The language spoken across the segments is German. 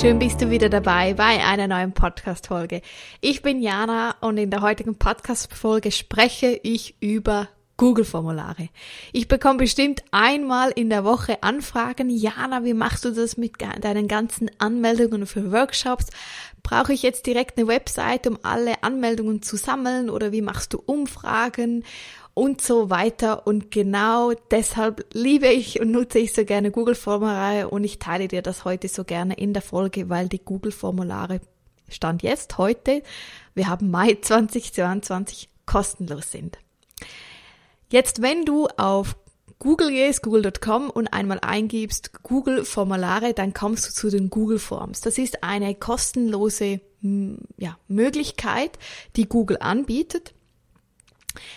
Schön bist du wieder dabei bei einer neuen Podcast-Folge. Ich bin Jana und in der heutigen Podcast-Folge spreche ich über Google-Formulare. Ich bekomme bestimmt einmal in der Woche Anfragen. Jana, wie machst du das mit deinen ganzen Anmeldungen für Workshops? Brauche ich jetzt direkt eine Website, um alle Anmeldungen zu sammeln oder wie machst du Umfragen? Und so weiter. Und genau deshalb liebe ich und nutze ich so gerne Google-Formulare und ich teile dir das heute so gerne in der Folge, weil die Google-Formulare Stand jetzt heute, wir haben Mai 2022, kostenlos sind. Jetzt, wenn du auf Google gehst, google.com und einmal eingibst Google Formulare, dann kommst du zu den Google Forms. Das ist eine kostenlose ja, Möglichkeit, die Google anbietet.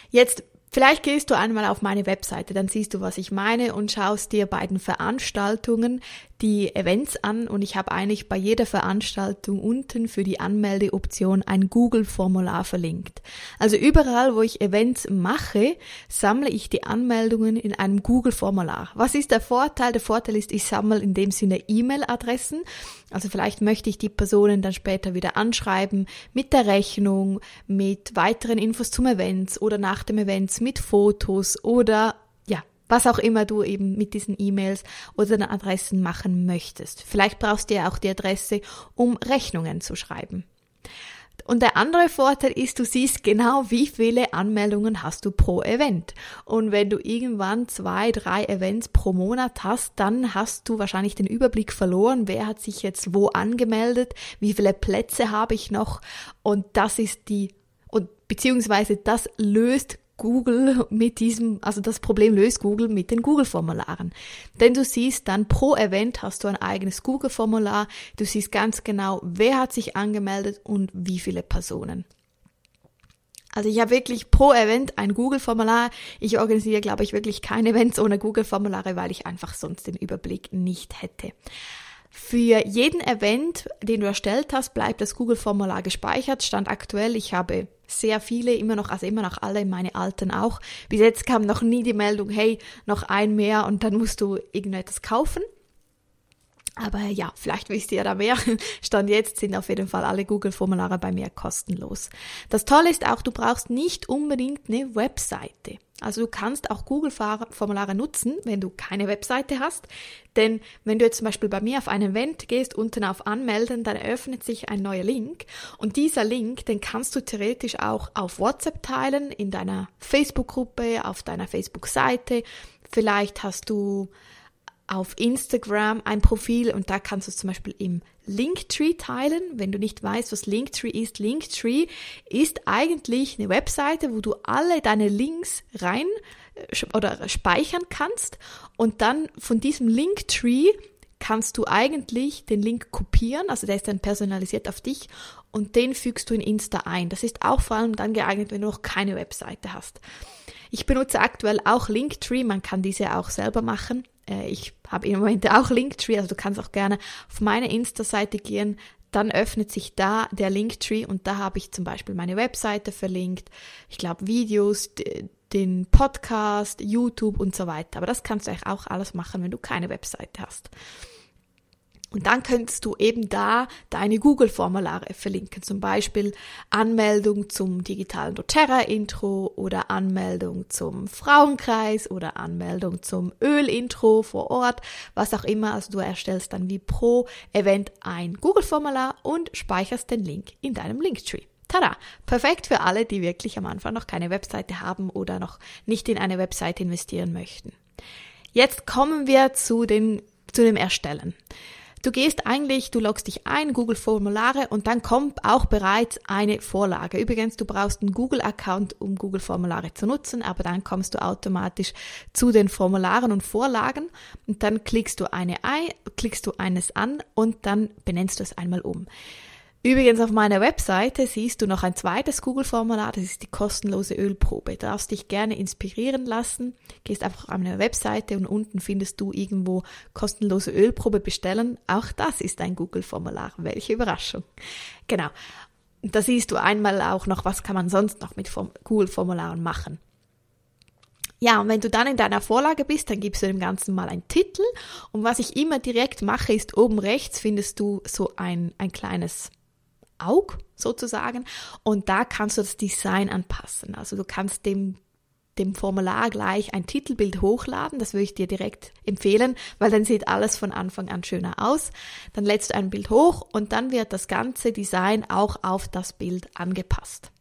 Jetzt Vielleicht gehst du einmal auf meine Webseite, dann siehst du, was ich meine und schaust dir bei den Veranstaltungen die Events an und ich habe eigentlich bei jeder Veranstaltung unten für die Anmeldeoption ein Google-Formular verlinkt. Also überall, wo ich Events mache, sammle ich die Anmeldungen in einem Google-Formular. Was ist der Vorteil? Der Vorteil ist, ich sammle in dem Sinne E-Mail-Adressen. Also vielleicht möchte ich die Personen dann später wieder anschreiben mit der Rechnung, mit weiteren Infos zum Events oder nach dem Events, mit Fotos oder was auch immer du eben mit diesen E-Mails oder den Adressen machen möchtest. Vielleicht brauchst du ja auch die Adresse, um Rechnungen zu schreiben. Und der andere Vorteil ist, du siehst genau, wie viele Anmeldungen hast du pro Event. Und wenn du irgendwann zwei, drei Events pro Monat hast, dann hast du wahrscheinlich den Überblick verloren, wer hat sich jetzt wo angemeldet, wie viele Plätze habe ich noch. Und das ist die, und beziehungsweise das löst Google mit diesem, also das Problem löst Google mit den Google-Formularen. Denn du siehst dann pro Event hast du ein eigenes Google-Formular, du siehst ganz genau, wer hat sich angemeldet und wie viele Personen. Also ich habe wirklich pro Event ein Google-Formular. Ich organisiere, glaube ich, wirklich keine Events ohne Google-Formulare, weil ich einfach sonst den Überblick nicht hätte. Für jeden Event, den du erstellt hast, bleibt das Google-Formular gespeichert. Stand aktuell, ich habe sehr viele, immer noch, also immer noch alle, meine alten auch. Bis jetzt kam noch nie die Meldung, hey, noch ein mehr und dann musst du irgendetwas kaufen. Aber ja, vielleicht wisst ihr da mehr. Stand jetzt sind auf jeden Fall alle Google-Formulare bei mir kostenlos. Das Tolle ist auch, du brauchst nicht unbedingt eine Webseite. Also du kannst auch Google-Formulare nutzen, wenn du keine Webseite hast. Denn wenn du jetzt zum Beispiel bei mir auf ein Event gehst, unten auf Anmelden, dann eröffnet sich ein neuer Link. Und dieser Link, den kannst du theoretisch auch auf WhatsApp teilen, in deiner Facebook-Gruppe, auf deiner Facebook-Seite. Vielleicht hast du auf Instagram ein Profil und da kannst du es zum Beispiel im Linktree teilen. Wenn du nicht weißt, was Linktree ist, Linktree ist eigentlich eine Webseite, wo du alle deine Links rein äh, oder speichern kannst und dann von diesem Linktree kannst du eigentlich den Link kopieren, also der ist dann personalisiert auf dich und den fügst du in Insta ein. Das ist auch vor allem dann geeignet, wenn du noch keine Webseite hast. Ich benutze aktuell auch Linktree, man kann diese auch selber machen. Äh, ich habe im Moment auch Linktree, also du kannst auch gerne auf meine Insta-Seite gehen, dann öffnet sich da der Linktree und da habe ich zum Beispiel meine Webseite verlinkt, ich glaube Videos, den Podcast, YouTube und so weiter. Aber das kannst du eigentlich auch alles machen, wenn du keine Webseite hast. Und dann könntest du eben da deine Google-Formulare verlinken, zum Beispiel Anmeldung zum digitalen doTERRA-Intro oder Anmeldung zum Frauenkreis oder Anmeldung zum Öl-Intro vor Ort, was auch immer. Also du erstellst dann wie pro Event ein Google-Formular und speicherst den Link in deinem Linktree. Tada! Perfekt für alle, die wirklich am Anfang noch keine Webseite haben oder noch nicht in eine Webseite investieren möchten. Jetzt kommen wir zu, den, zu dem Erstellen. Du gehst eigentlich, du loggst dich ein, Google Formulare und dann kommt auch bereits eine Vorlage. Übrigens, du brauchst einen Google Account, um Google Formulare zu nutzen, aber dann kommst du automatisch zu den Formularen und Vorlagen und dann klickst du eine ein, klickst du eines an und dann benennst du es einmal um. Übrigens auf meiner Webseite siehst du noch ein zweites Google-Formular, das ist die kostenlose Ölprobe. Du darfst dich gerne inspirieren lassen, gehst einfach auf meine Webseite und unten findest du irgendwo kostenlose Ölprobe bestellen. Auch das ist ein Google-Formular. Welche Überraschung. Genau. Da siehst du einmal auch noch, was kann man sonst noch mit Google-Formularen machen. Ja, und wenn du dann in deiner Vorlage bist, dann gibst du dem Ganzen mal einen Titel. Und was ich immer direkt mache, ist oben rechts findest du so ein, ein kleines Aug sozusagen. Und da kannst du das Design anpassen. Also du kannst dem dem Formular gleich ein Titelbild hochladen. Das würde ich dir direkt empfehlen, weil dann sieht alles von Anfang an schöner aus. Dann lädst du ein Bild hoch und dann wird das ganze Design auch auf das Bild angepasst.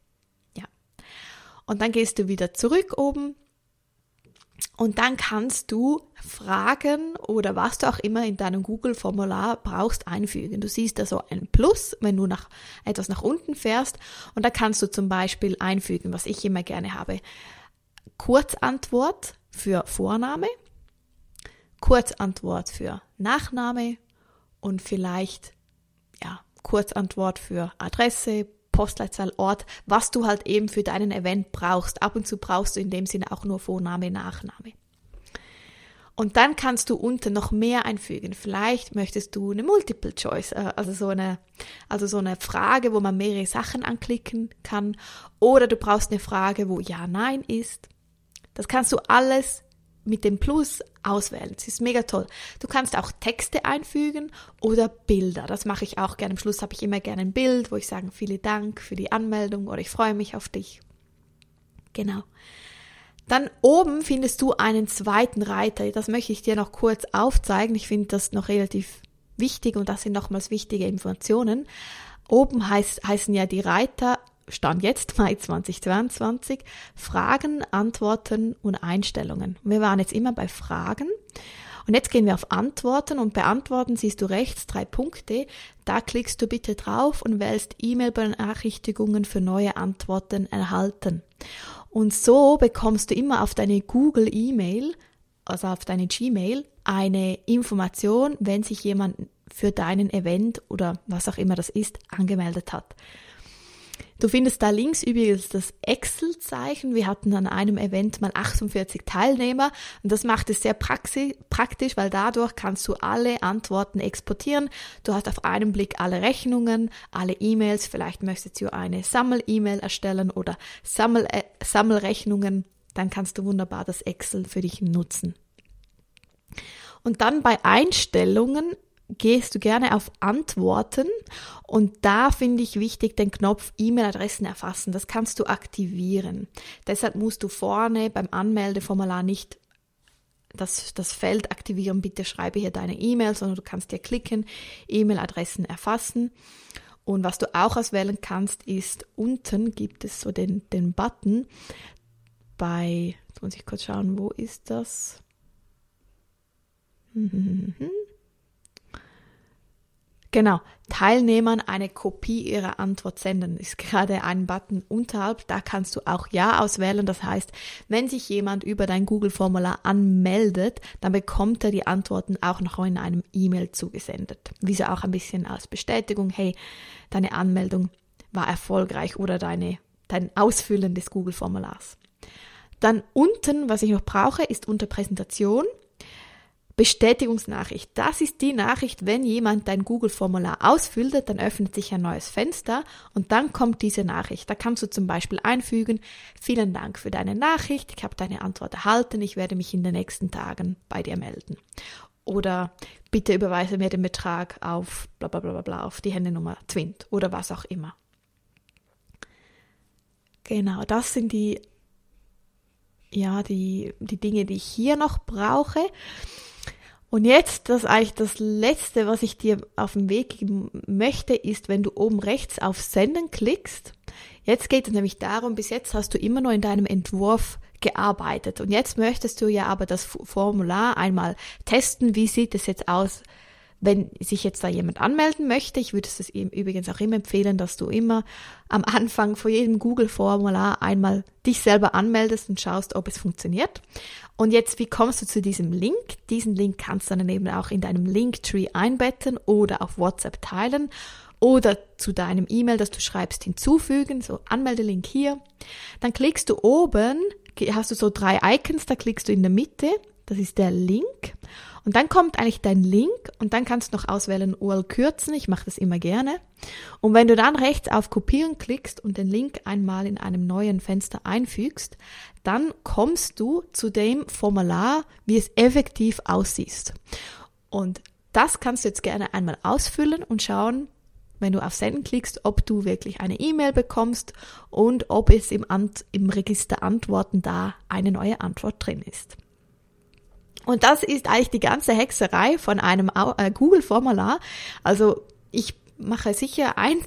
Ja. Und dann gehst du wieder zurück oben und dann kannst du Fragen oder was du auch immer in deinem Google-Formular brauchst einfügen. Du siehst da so ein Plus, wenn du nach, etwas nach unten fährst. Und da kannst du zum Beispiel einfügen, was ich immer gerne habe. Kurzantwort für Vorname, Kurzantwort für Nachname und vielleicht ja, Kurzantwort für Adresse, Postleitzahl, Ort, was du halt eben für deinen Event brauchst. Ab und zu brauchst du in dem Sinne auch nur Vorname, Nachname. Und dann kannst du unten noch mehr einfügen. Vielleicht möchtest du eine Multiple Choice, äh, also so eine, also so eine Frage, wo man mehrere Sachen anklicken kann. Oder du brauchst eine Frage, wo Ja, Nein ist. Das kannst du alles mit dem Plus auswählen. Das ist mega toll. Du kannst auch Texte einfügen oder Bilder. Das mache ich auch gerne. Am Schluss habe ich immer gerne ein Bild, wo ich sage, vielen Dank für die Anmeldung oder ich freue mich auf dich. Genau. Dann oben findest du einen zweiten Reiter. Das möchte ich dir noch kurz aufzeigen. Ich finde das noch relativ wichtig und das sind nochmals wichtige Informationen. Oben heißt, heißen ja die Reiter Stand jetzt Mai 2022, Fragen, Antworten und Einstellungen. Wir waren jetzt immer bei Fragen. Und jetzt gehen wir auf Antworten und bei Antworten siehst du rechts drei Punkte. Da klickst du bitte drauf und wählst E-Mail-Benachrichtigungen für neue Antworten erhalten. Und so bekommst du immer auf deine Google E-Mail, also auf deine Gmail, eine Information, wenn sich jemand für deinen Event oder was auch immer das ist, angemeldet hat. Du findest da links übrigens das Excel-Zeichen. Wir hatten an einem Event mal 48 Teilnehmer und das macht es sehr praktisch, weil dadurch kannst du alle Antworten exportieren. Du hast auf einen Blick alle Rechnungen, alle E-Mails. Vielleicht möchtest du eine Sammel-E-Mail erstellen oder Sammel äh, Sammelrechnungen. Dann kannst du wunderbar das Excel für dich nutzen. Und dann bei Einstellungen gehst du gerne auf Antworten und da finde ich wichtig den Knopf E-Mail-Adressen erfassen. Das kannst du aktivieren. Deshalb musst du vorne beim Anmeldeformular nicht das, das Feld aktivieren, bitte schreibe hier deine E-Mail, sondern du kannst hier klicken, E-Mail-Adressen erfassen. Und was du auch auswählen kannst, ist unten gibt es so den, den Button bei, jetzt muss ich kurz schauen, wo ist das? Genau, Teilnehmern eine Kopie ihrer Antwort senden ist gerade ein Button unterhalb. Da kannst du auch Ja auswählen. Das heißt, wenn sich jemand über dein Google-Formular anmeldet, dann bekommt er die Antworten auch noch in einem E-Mail zugesendet. Wie so auch ein bisschen als Bestätigung, hey, deine Anmeldung war erfolgreich oder deine, dein Ausfüllen des Google-Formulars. Dann unten, was ich noch brauche, ist unter Präsentation Bestätigungsnachricht. Das ist die Nachricht, wenn jemand dein Google-Formular ausfüllt, dann öffnet sich ein neues Fenster und dann kommt diese Nachricht. Da kannst du zum Beispiel einfügen, vielen Dank für deine Nachricht, ich habe deine Antwort erhalten, ich werde mich in den nächsten Tagen bei dir melden. Oder bitte überweise mir den Betrag auf bla bla bla bla auf die Handynummer Twint oder was auch immer. Genau, das sind die, ja, die, die Dinge, die ich hier noch brauche. Und jetzt, das eigentlich das Letzte, was ich dir auf den Weg geben möchte, ist, wenn du oben rechts auf Senden klickst. Jetzt geht es nämlich darum, bis jetzt hast du immer nur in deinem Entwurf gearbeitet. Und jetzt möchtest du ja aber das Formular einmal testen. Wie sieht es jetzt aus, wenn sich jetzt da jemand anmelden möchte, ich würde es übrigens auch immer empfehlen, dass du immer am Anfang vor jedem Google-Formular einmal dich selber anmeldest und schaust, ob es funktioniert. Und jetzt, wie kommst du zu diesem Link? Diesen Link kannst du dann eben auch in deinem Linktree einbetten oder auf WhatsApp teilen oder zu deinem E-Mail, das du schreibst, hinzufügen, so Anmeldelink hier. Dann klickst du oben, hast du so drei Icons, da klickst du in der Mitte das ist der Link. Und dann kommt eigentlich dein Link und dann kannst du noch auswählen URL kürzen. Ich mache das immer gerne. Und wenn du dann rechts auf Kopieren klickst und den Link einmal in einem neuen Fenster einfügst, dann kommst du zu dem Formular, wie es effektiv aussieht. Und das kannst du jetzt gerne einmal ausfüllen und schauen, wenn du auf Senden klickst, ob du wirklich eine E-Mail bekommst und ob es im, Ant im Register Antworten da eine neue Antwort drin ist. Und das ist eigentlich die ganze Hexerei von einem äh, Google-Formular. Also ich mache sicher ein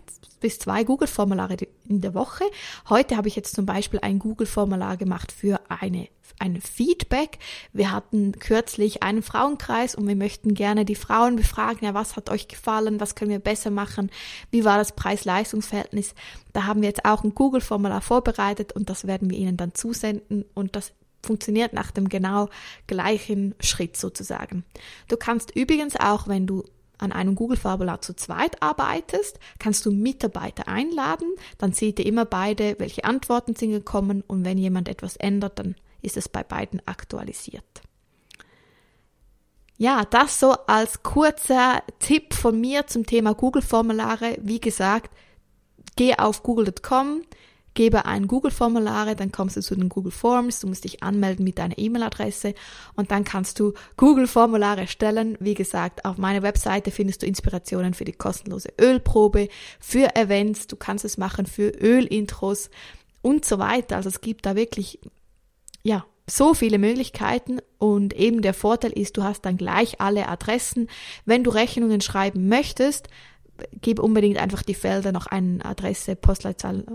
bis zwei Google-Formulare in der Woche. Heute habe ich jetzt zum Beispiel ein Google-Formular gemacht für eine, ein Feedback. Wir hatten kürzlich einen Frauenkreis und wir möchten gerne die Frauen befragen, ja, was hat euch gefallen, was können wir besser machen, wie war das Preis-Leistungs-Verhältnis. Da haben wir jetzt auch ein Google-Formular vorbereitet und das werden wir Ihnen dann zusenden und das funktioniert nach dem genau gleichen Schritt sozusagen. Du kannst übrigens auch, wenn du an einem Google-Formular zu zweit arbeitest, kannst du Mitarbeiter einladen, dann seht ihr immer beide, welche Antworten sind gekommen und wenn jemand etwas ändert, dann ist es bei beiden aktualisiert. Ja, das so als kurzer Tipp von mir zum Thema Google-Formulare. Wie gesagt, geh auf google.com, gebe ein Google-Formulare, dann kommst du zu den Google Forms, du musst dich anmelden mit deiner E-Mail-Adresse und dann kannst du Google-Formulare stellen. Wie gesagt, auf meiner Webseite findest du Inspirationen für die kostenlose Ölprobe, für Events, du kannst es machen für Ölintros und so weiter. Also es gibt da wirklich, ja, so viele Möglichkeiten und eben der Vorteil ist, du hast dann gleich alle Adressen. Wenn du Rechnungen schreiben möchtest, gib unbedingt einfach die Felder noch eine Adresse, Postleitzahl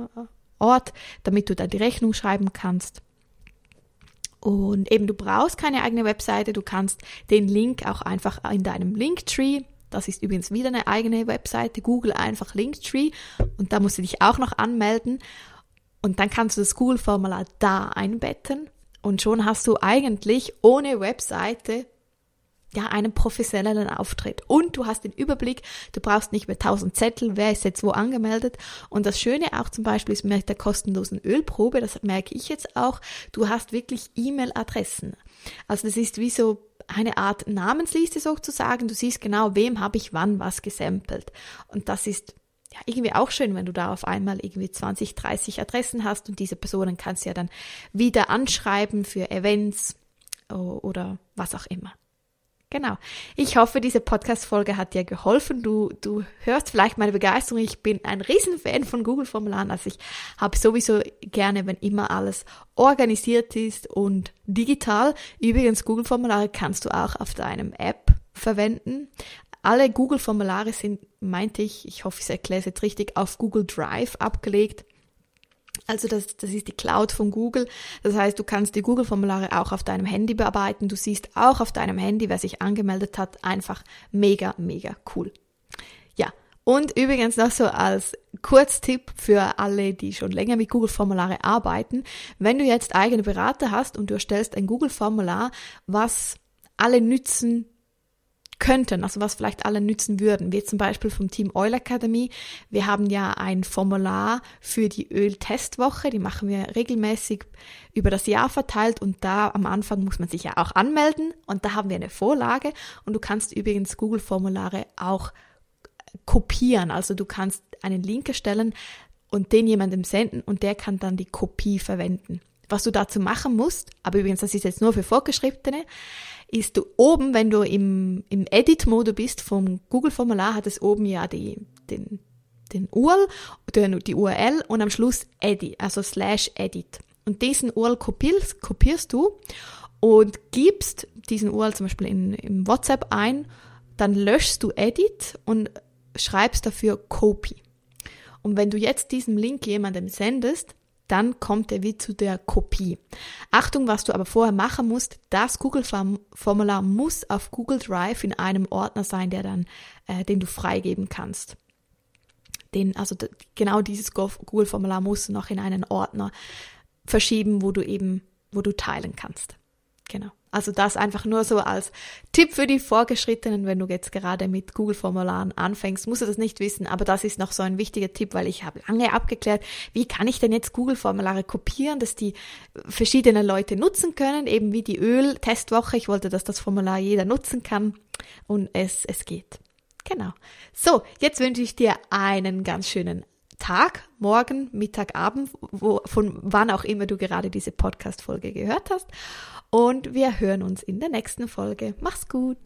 Ort, damit du da die Rechnung schreiben kannst. Und eben du brauchst keine eigene Webseite, du kannst den Link auch einfach in deinem Linktree, das ist übrigens wieder eine eigene Webseite, Google einfach Linktree und da musst du dich auch noch anmelden. Und dann kannst du das Google-Formular da einbetten. Und schon hast du eigentlich ohne Webseite ja, einen professionellen Auftritt. Und du hast den Überblick, du brauchst nicht mehr tausend Zettel, wer ist jetzt wo angemeldet. Und das Schöne auch zum Beispiel ist mit der kostenlosen Ölprobe, das merke ich jetzt auch, du hast wirklich E-Mail-Adressen. Also das ist wie so eine Art Namensliste sozusagen. Du siehst genau, wem habe ich wann was gesampelt. Und das ist ja, irgendwie auch schön, wenn du da auf einmal irgendwie 20, 30 Adressen hast und diese Personen kannst du ja dann wieder anschreiben für Events oder was auch immer. Genau. Ich hoffe, diese Podcast-Folge hat dir geholfen. Du, du hörst vielleicht meine Begeisterung. Ich bin ein Riesenfan von Google-Formularen. Also ich habe sowieso gerne, wenn immer alles organisiert ist und digital. Übrigens, Google-Formulare kannst du auch auf deinem App verwenden. Alle Google-Formulare sind, meinte ich, ich hoffe, ich erkläre es jetzt richtig, auf Google Drive abgelegt. Also das, das ist die Cloud von Google. Das heißt, du kannst die Google-Formulare auch auf deinem Handy bearbeiten. Du siehst auch auf deinem Handy, wer sich angemeldet hat. Einfach mega, mega cool. Ja, und übrigens noch so als Kurztipp für alle, die schon länger mit Google-Formulare arbeiten. Wenn du jetzt eigene Berater hast und du erstellst ein Google-Formular, was alle nützen könnten, also was vielleicht alle nützen würden, wie zum Beispiel vom Team Oil Academy. Wir haben ja ein Formular für die Öltestwoche, die machen wir regelmäßig über das Jahr verteilt und da am Anfang muss man sich ja auch anmelden und da haben wir eine Vorlage und du kannst übrigens Google-Formulare auch kopieren, also du kannst einen Link erstellen und den jemandem senden und der kann dann die Kopie verwenden. Was du dazu machen musst, aber übrigens, das ist jetzt nur für Vorgeschriebene, ist du oben, wenn du im, im Edit-Mode bist vom Google-Formular, hat es oben ja die, den, den URL, die URL und am Schluss Edit, also slash Edit. Und diesen URL kopierst, kopierst du und gibst diesen URL zum Beispiel in, in WhatsApp ein, dann löschst du Edit und schreibst dafür Copy. Und wenn du jetzt diesen Link jemandem sendest, dann kommt er wie zu der Kopie. Achtung, was du aber vorher machen musst, das Google-Formular muss auf Google Drive in einem Ordner sein, der dann, äh, den du freigeben kannst. Den, also genau dieses Google-Formular musst du noch in einen Ordner verschieben, wo du eben, wo du teilen kannst. Genau. Also das einfach nur so als Tipp für die Vorgeschrittenen, wenn du jetzt gerade mit Google-Formularen anfängst, musst du das nicht wissen, aber das ist noch so ein wichtiger Tipp, weil ich habe lange abgeklärt, wie kann ich denn jetzt Google-Formulare kopieren, dass die verschiedene Leute nutzen können, eben wie die Öl-Testwoche. Ich wollte, dass das Formular jeder nutzen kann und es, es geht. Genau. So, jetzt wünsche ich dir einen ganz schönen Tag, morgen, Mittag, Abend, wo, von wann auch immer du gerade diese Podcast-Folge gehört hast. Und wir hören uns in der nächsten Folge. Mach's gut!